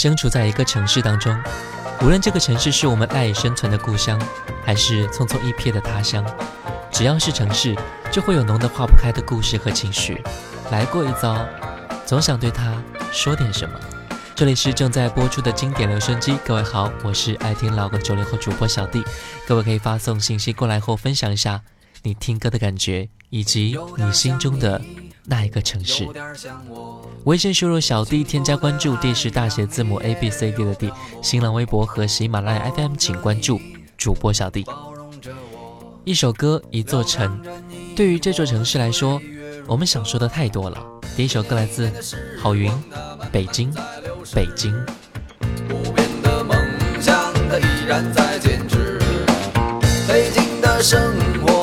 身处在一个城市当中，无论这个城市是我们赖以生存的故乡，还是匆匆一瞥的他乡，只要是城市，就会有浓得化不开的故事和情绪。来过一遭，总想对他说点什么。这里是正在播出的经典留声机，各位好，我是爱听老歌九零后主播小弟。各位可以发送信息过来后，分享一下你听歌的感觉，以及你心中的那一个城市。微信输入小弟，添加关注，D 是大写字母 A B C D 的 D。新浪微博和喜马拉雅 FM 请关注主播小弟。包容着我。一首歌，一座城，对于这座城市来说，我们想说的太多了。第一首歌来自郝云，《北京，北京》。不变的梦想，它依然在坚持。北京的生活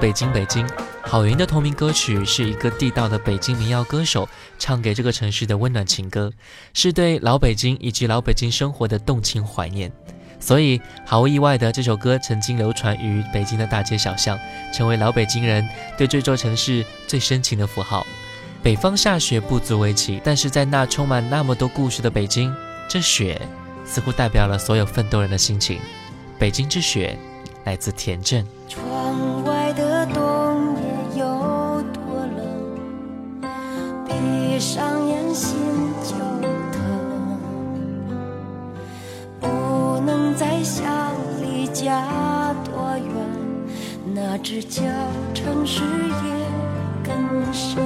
北京北京》，郝云的同名歌曲是一个地道的北京民谣歌手唱给这个城市的温暖情歌，是对老北京以及老北京生活的动情怀念。所以毫无意外的，这首歌曾经流传于北京的大街小巷，成为老北京人对这座城市最深情的符号。北方下雪不足为奇，但是在那充满那么多故事的北京，这雪似乎代表了所有奋斗人的心情。北京之雪来自田震。冬夜有多冷，闭上眼心就疼，不能再想离家多远，那只叫城市也更深。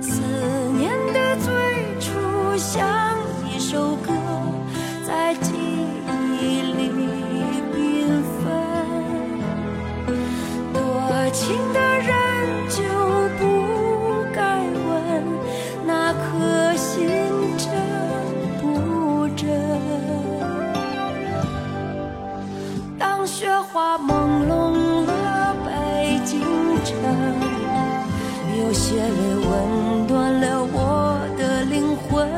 思念的最初像一首歌，在温暖了我的灵魂。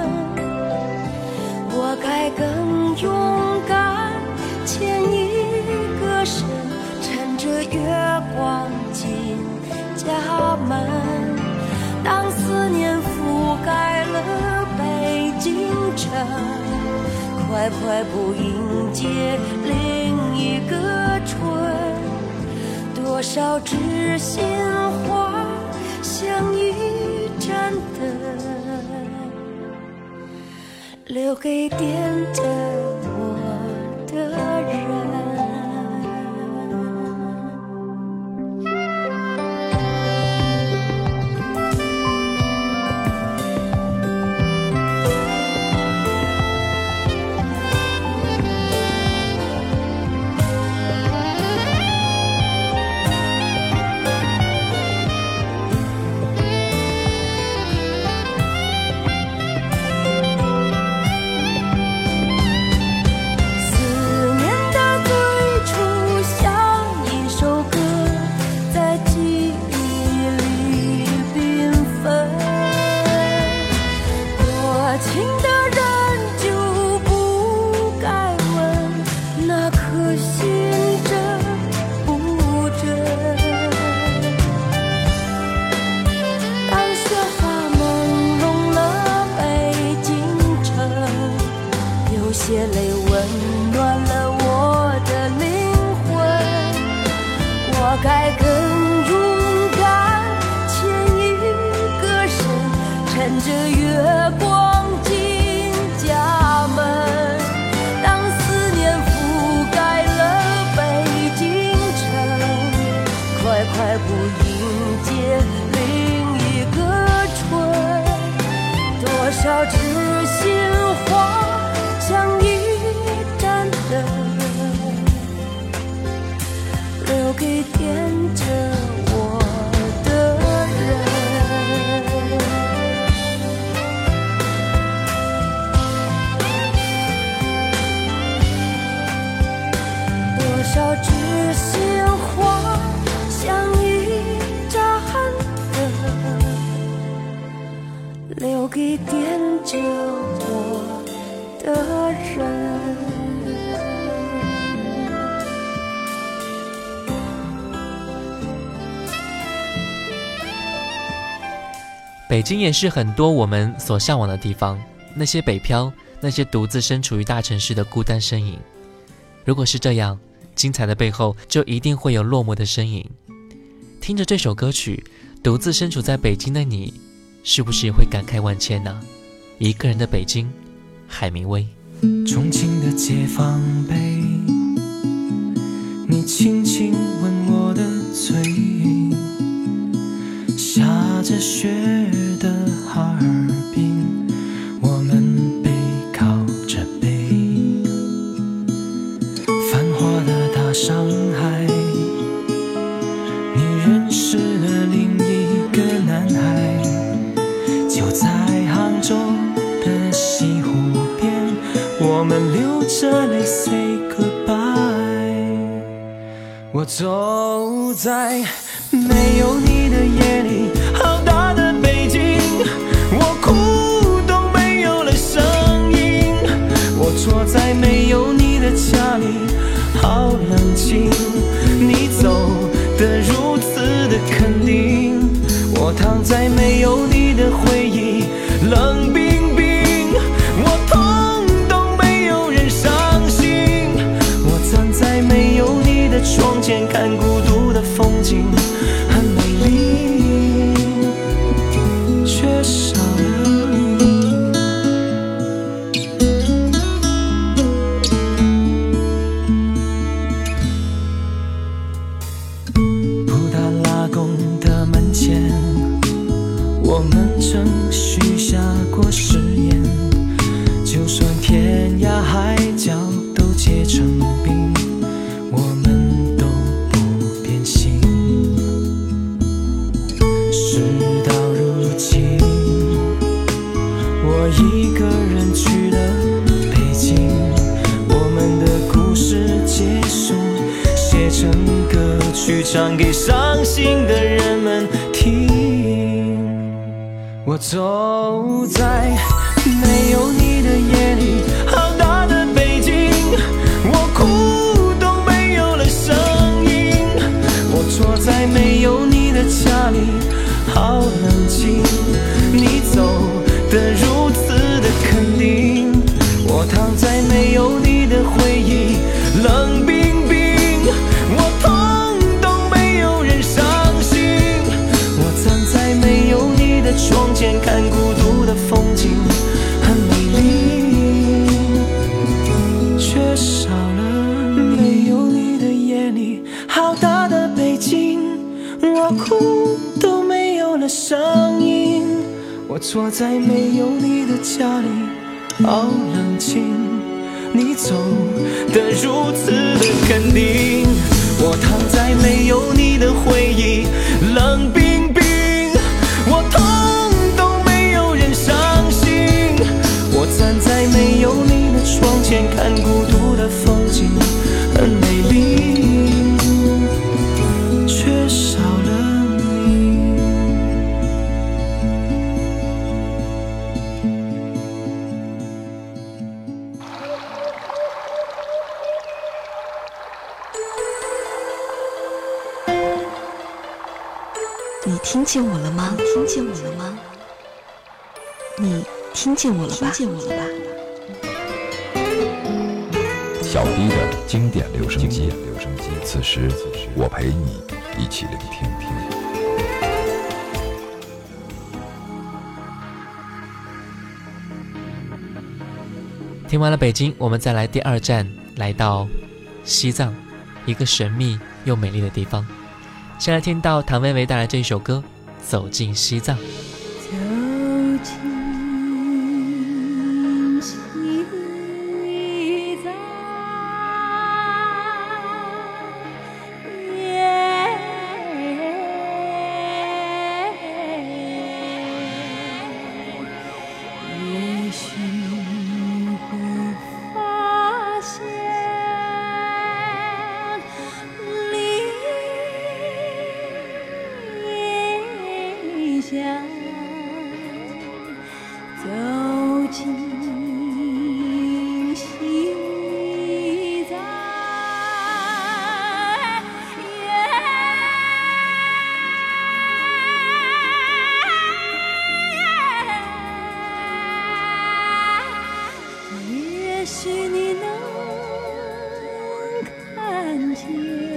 我该更勇敢牵一个身，趁着月光进家门。当思念覆盖了北京城，快快步迎接另一个春。多少知心话留给惦着北京也是很多我们所向往的地方。那些北漂，那些独自身处于大城市的孤单身影。如果是这样，精彩的背后就一定会有落寞的身影。听着这首歌曲，独自身处在北京的你，是不是也会感慨万千呢？一个人的北京，海明威。重庆的解放碑，你轻轻吻我的嘴，下着雪的哈尔滨，我们背靠着背，繁华的大上海，你认识了另一个男孩，就在杭州的西湖边。我们流着泪 say goodbye。我走在没有你的夜里，坐在没有你的家里，好冷清。你走的如此的肯定，我躺在没有你的回忆，冷冰冰。我痛都没有人伤心，我站在没有你的窗前看见我了吗？你听见我了吧？听见我了吧？小 D 的经典留声机，留声机。此时我陪你一起聆听。听完了北京，我们再来第二站，来到西藏，一个神秘又美丽的地方。先来听到唐薇薇带来这一首歌《走进西藏》。天。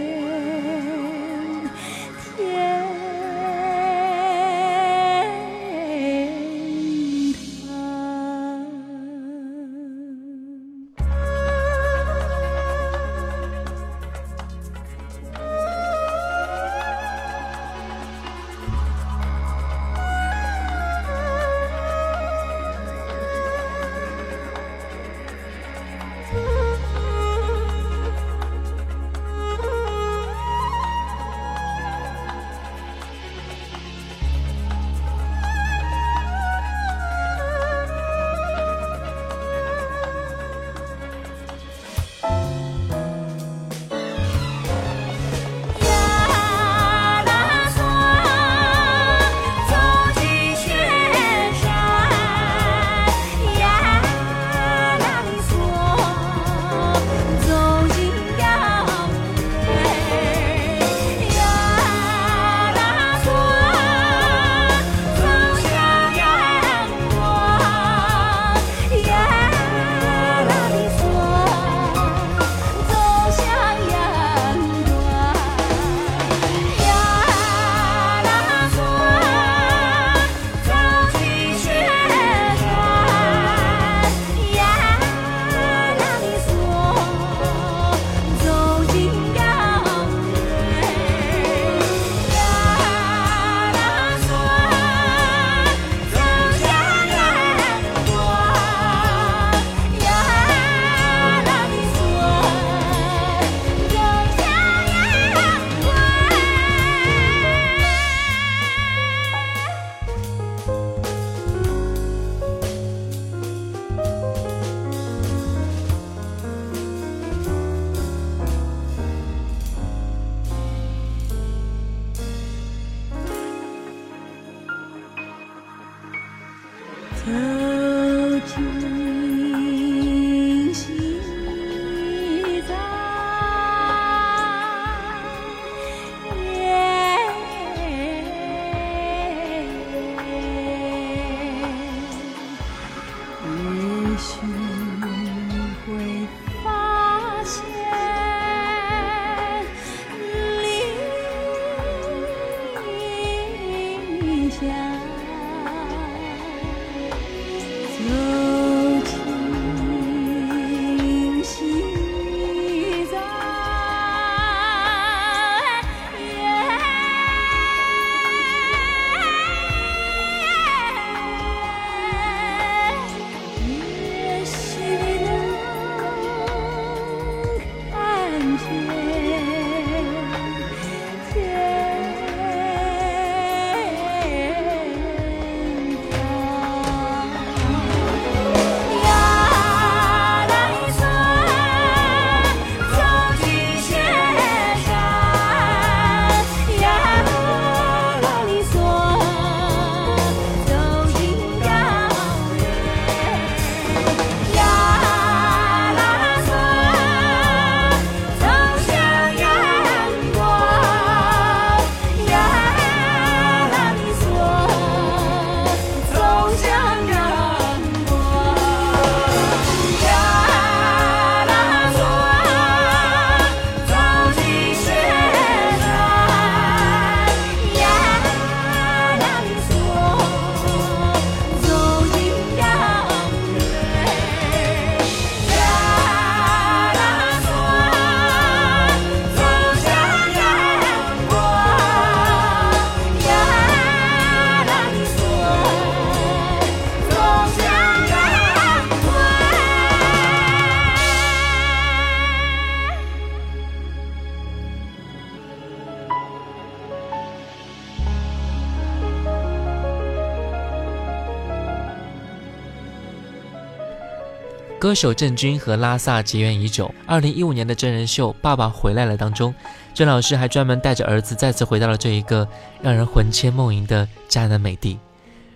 歌手郑钧和拉萨结缘已久。二零一五年的真人秀《爸爸回来了》当中，郑老师还专门带着儿子再次回到了这一个让人魂牵梦萦的迦南美地。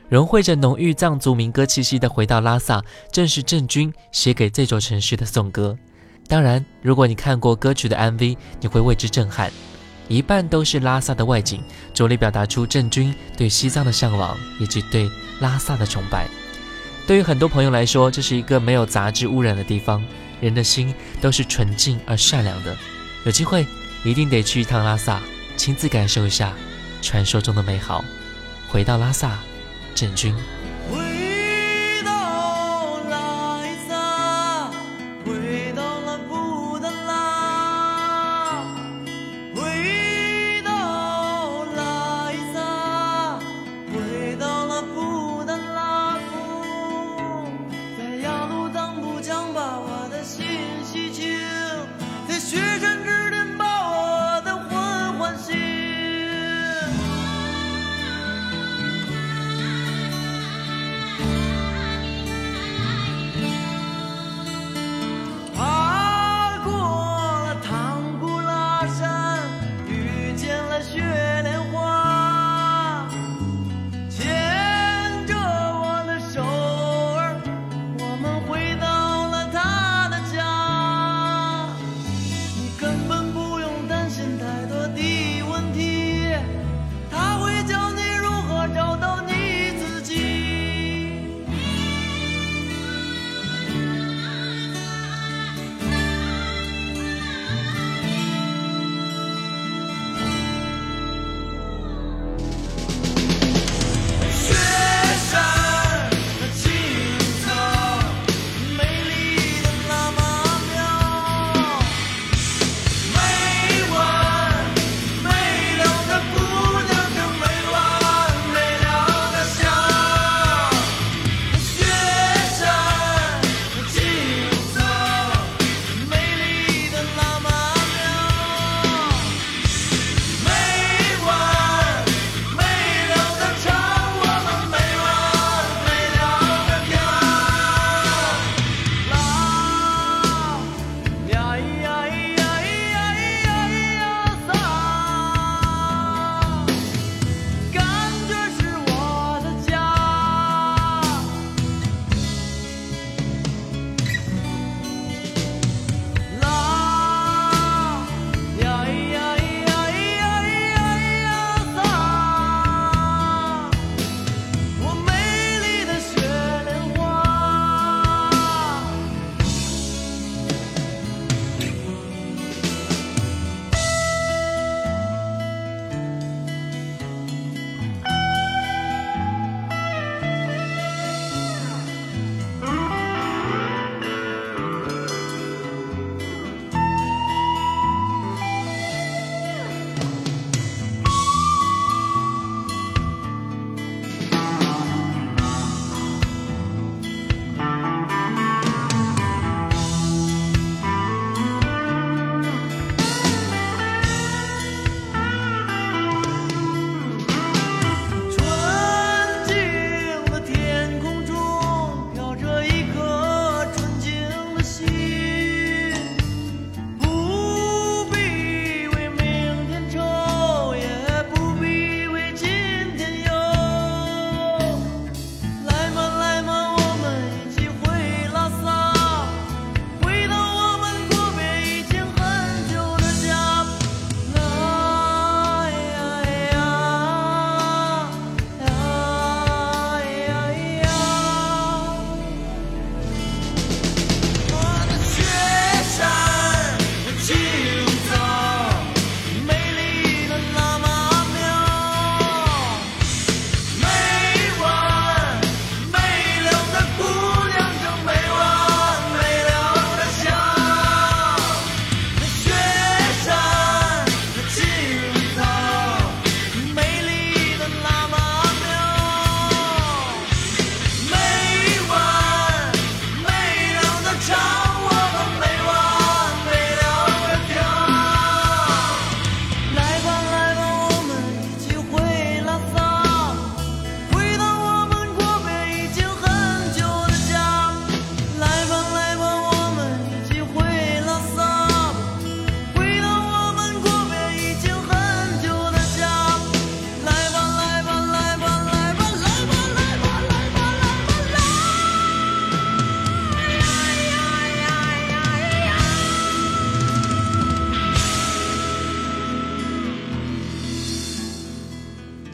融汇着浓郁藏族民歌气息的《回到拉萨》，正是郑钧写给这座城市的颂歌。当然，如果你看过歌曲的 MV，你会为之震撼。一半都是拉萨的外景，着力表达出郑钧对西藏的向往以及对拉萨的崇拜。对于很多朋友来说，这是一个没有杂质污染的地方，人的心都是纯净而善良的。有机会一定得去一趟拉萨，亲自感受一下传说中的美好。回到拉萨。郑钧。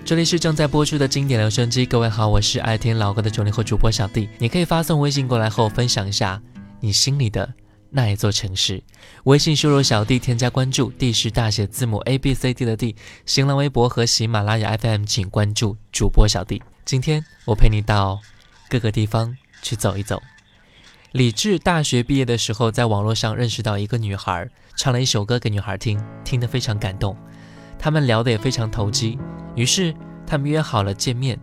这里是正在播出的经典留声机，各位好，我是爱听老歌的九零后主播小弟。你可以发送微信过来和我分享一下你心里的那一座城市。微信输入小弟添加关注，D 是大写字母 A B C D 的 D。新浪微博和喜马拉雅 FM 请关注主播小弟。今天我陪你到各个地方去走一走。李志大学毕业的时候，在网络上认识到一个女孩，唱了一首歌给女孩听，听得非常感动。他们聊得也非常投机，于是他们约好了见面。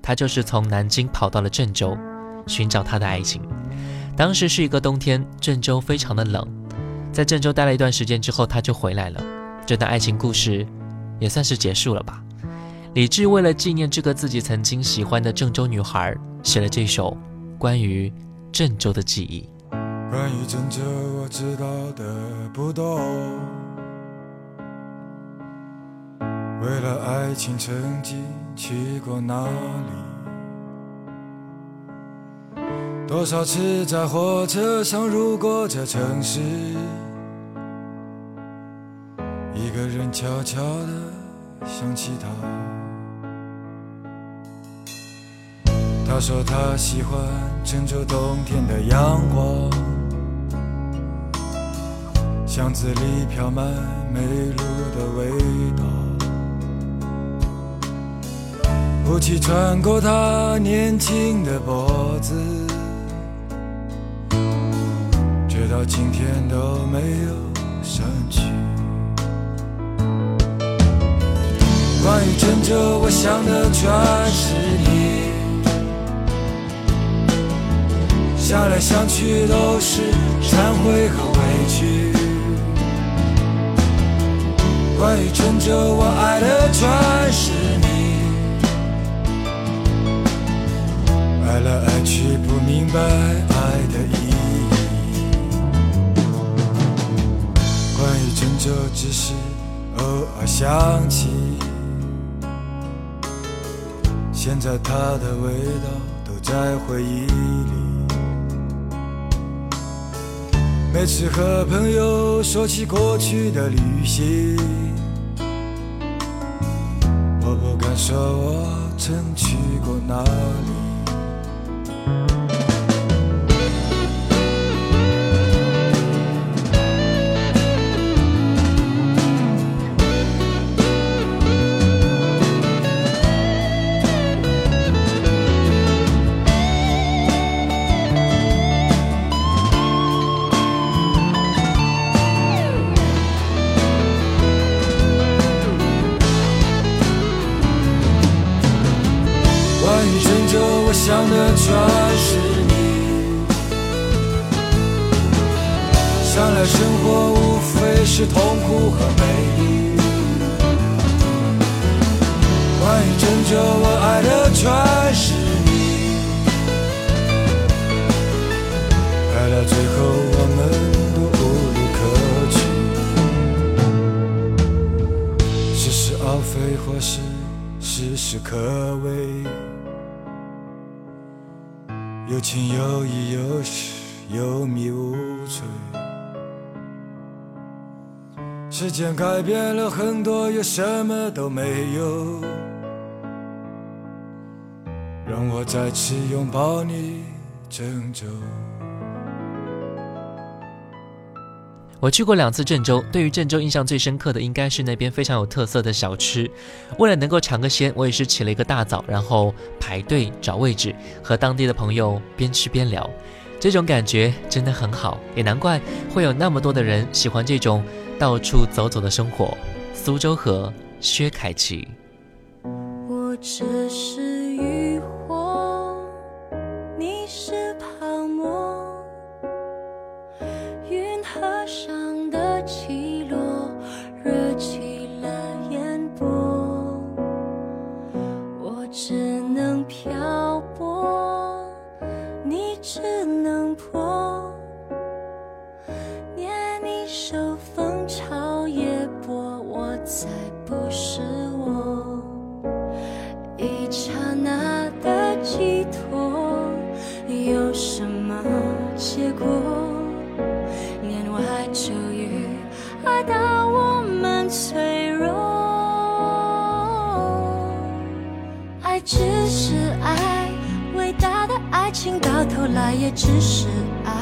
他就是从南京跑到了郑州，寻找他的爱情。当时是一个冬天，郑州非常的冷。在郑州待了一段时间之后，他就回来了。这段爱情故事也算是结束了吧。李志为了纪念这个自己曾经喜欢的郑州女孩，写了这首关于郑州的记忆。关于郑州，我知道的不多。为了爱情，曾经去过哪里？多少次在火车上路过这城市，一个人悄悄地想起他。他说他喜欢郑州冬天的阳光，巷子里飘满梅露的味道。雾气穿过他年轻的脖子，直到今天都没有散去。关于郑州，我想的全是你，想来想去都是忏悔和委屈。关于郑州，我爱的全是爱来爱去，不明白爱的意义。关于郑州，只是偶尔想起。现在它的味道都在回忆里。每次和朋友说起过去的旅行，我不敢说我曾去过哪里。改变了很多，又什么都没有。让我再次拥抱你，郑州。我去过两次郑州，对于郑州印象最深刻的应该是那边非常有特色的小吃。为了能够尝个鲜，我也是起了一个大早，然后排队找位置，和当地的朋友边吃边聊，这种感觉真的很好，也难怪会有那么多的人喜欢这种到处走走的生活。苏州河，薛凯琪。我只是情到头来也只是爱，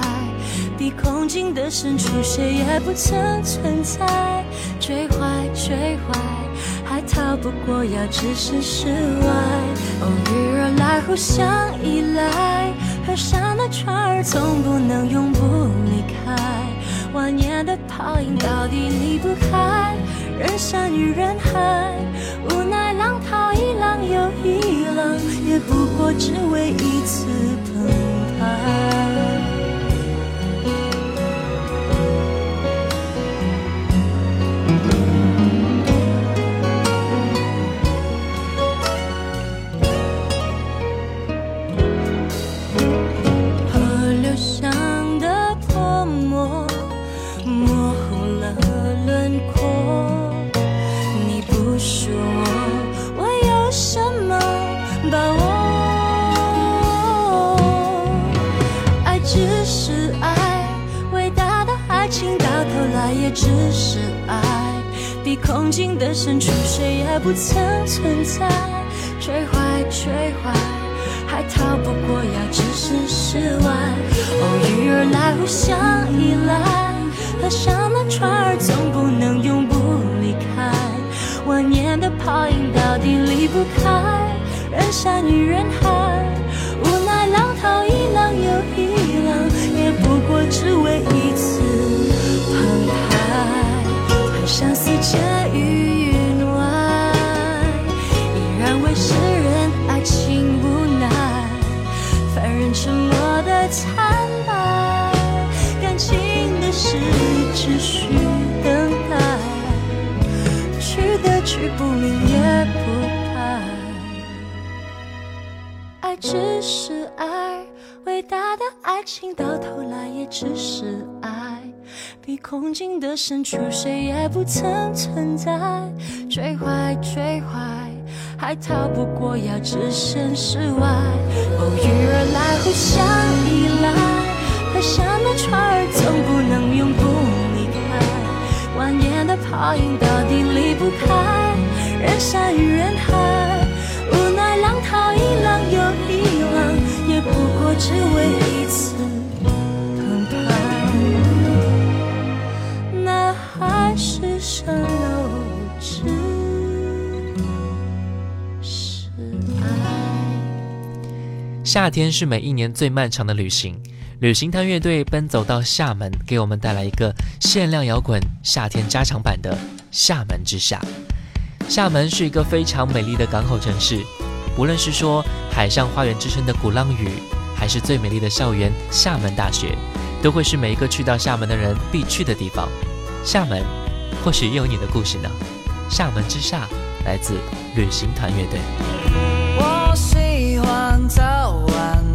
比空境的深处谁也不曾存在。追坏追坏，还逃不过要置身事外。偶遇而来，互相依赖，河上的船儿总不能永不离开。万年的泡影到底离不开人山与人海，无奈又一浪，也不过只为一次澎湃。空境的深处谁也不曾存在。追坏追坏。还逃不过要置身事外，偶遇而来，互相依赖。河上的船儿总不能永不离开，万年的泡影到底离不开人山与人海。无奈浪淘一浪又一浪，也不过只为一次想四界与云外，依然为世人爱情无奈。凡人沉默的惨白，感情的事只需等待，去的去不明也不白。爱只是爱，伟大的爱情到头来也只是爱，比空境的深处谁也不曾存在。追坏追坏。还逃不过要置身事外，偶遇而来，互相依赖。河上的船儿总不能永不离开，万年的泡影到底离不开人山与人海。无奈浪淘一浪又一浪，也不过只为一次夏天是每一年最漫长的旅行，旅行团乐队奔走到厦门，给我们带来一个限量摇滚夏天加长版的《厦门之夏》。厦门是一个非常美丽的港口城市，不论是说海上花园之称的鼓浪屿，还是最美丽的校园厦门大学，都会是每一个去到厦门的人必去的地方。厦门，或许也有你的故事呢。《厦门之夏》来自旅行团乐队。我喜欢早晚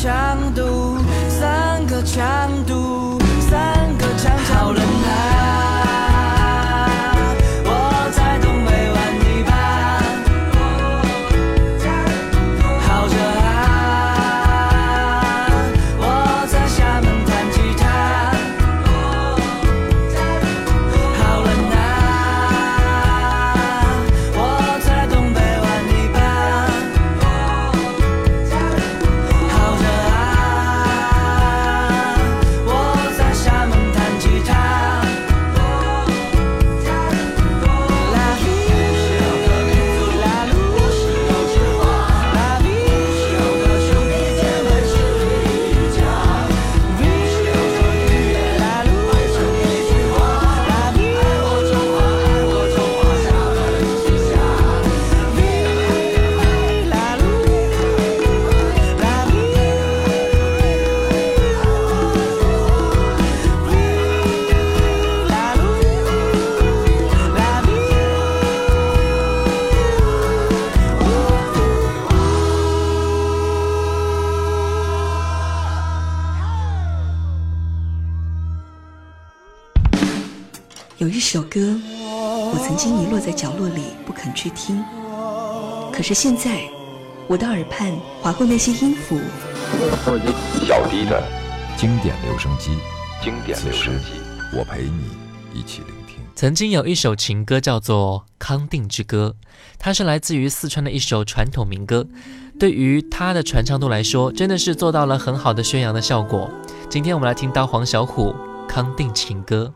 强度，三个强度，首歌，我曾经遗落在角落里不肯去听，可是现在，我的耳畔划过那些音符，小迪的经典留声机，经典留声机。我陪你一起聆听。曾经有一首情歌叫做《康定之歌》，它是来自于四川的一首传统民歌。对于它的传唱度来说，真的是做到了很好的宣扬的效果。今天我们来听到黄小琥《康定情歌》。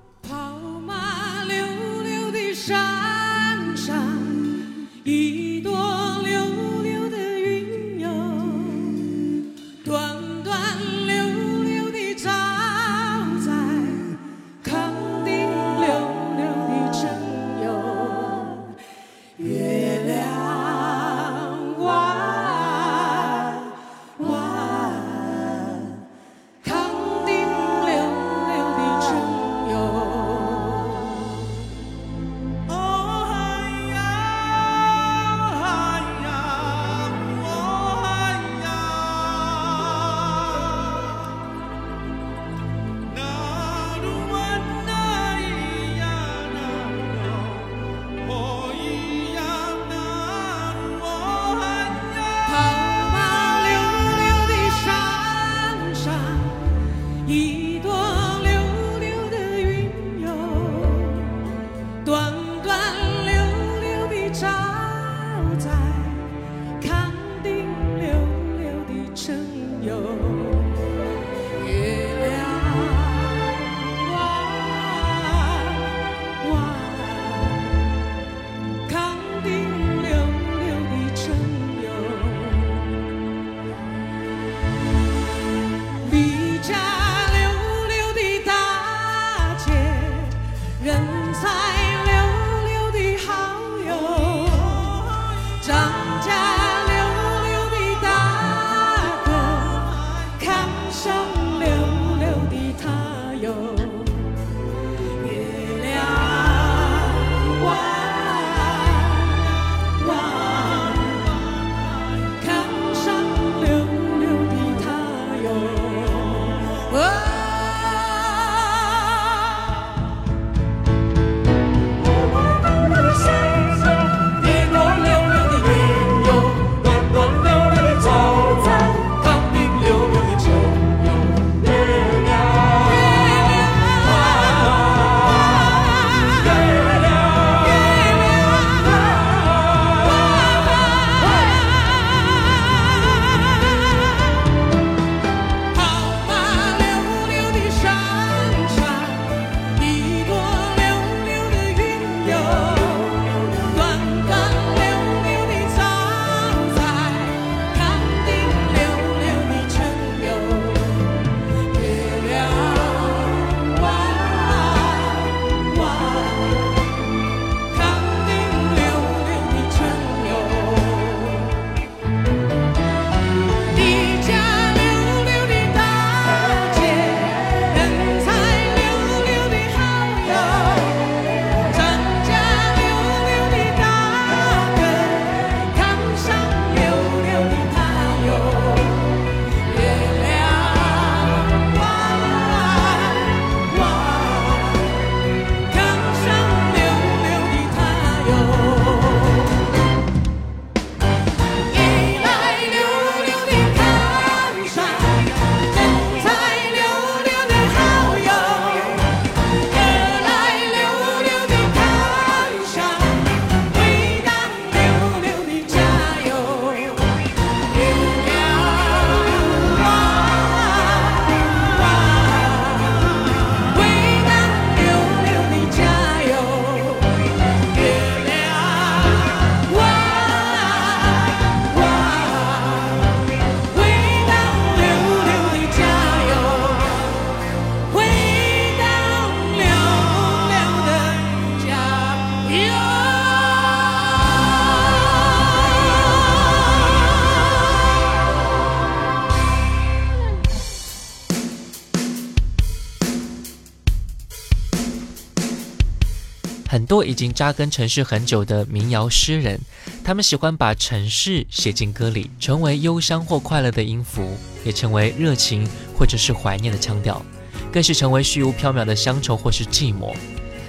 已经扎根城市很久的民谣诗人，他们喜欢把城市写进歌里，成为忧伤或快乐的音符，也成为热情或者是怀念的腔调，更是成为虚无缥缈的乡愁或是寂寞。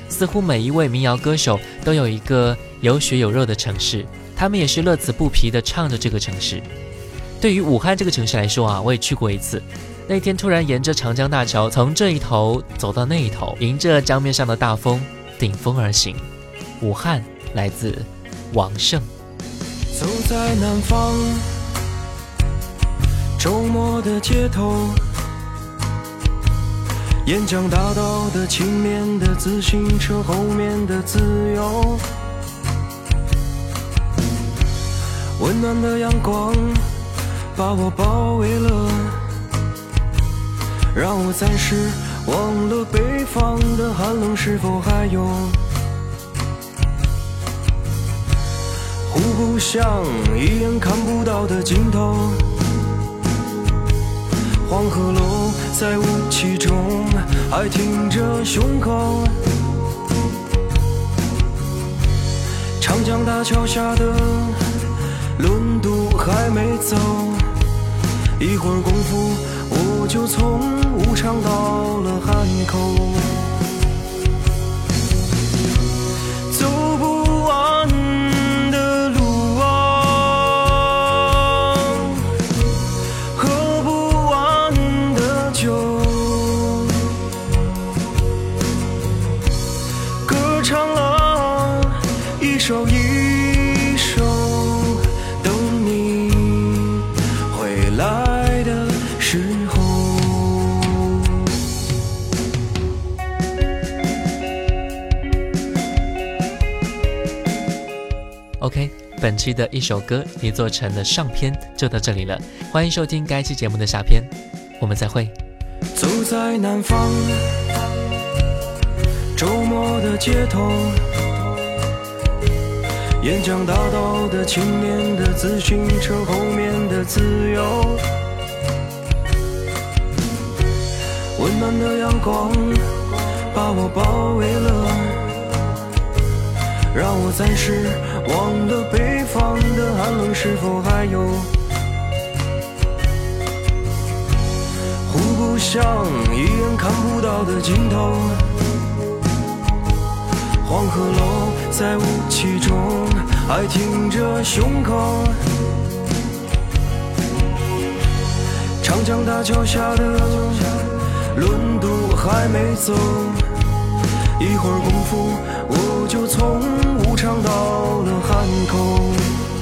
似乎每一位民谣歌手都有一个有血有肉的城市，他们也是乐此不疲地唱着这个城市。对于武汉这个城市来说啊，我也去过一次。那天突然沿着长江大桥，从这一头走到那一头，迎着江面上的大风，顶风而行。武汉来自王胜。走在南方，周末的街头，沿江大道的前面的自行车，后面的自由，温暖的阳光把我包围了。让我暂时忘了北方的寒冷，是否还有？互不相一眼看不到的尽头。黄鹤楼在雾气中还挺着胸口。长江大桥下的轮渡还没走，一会儿功夫我就从。武昌到了汉口，OK，本期的一首歌已做成了上篇，就到这里了。欢迎收听该期节目的下篇，我们再会。走在南方，周末的街头，沿江大道的前面的自行车，后面的自由，温暖的阳光把我包围了。让我暂时忘了北方的寒冷，是否还有？互不相一眼看不到的尽头。黄鹤楼在雾气中还挺着胸口。长江大桥下的轮渡还没走，一会儿功夫我就从。武昌到了汉口。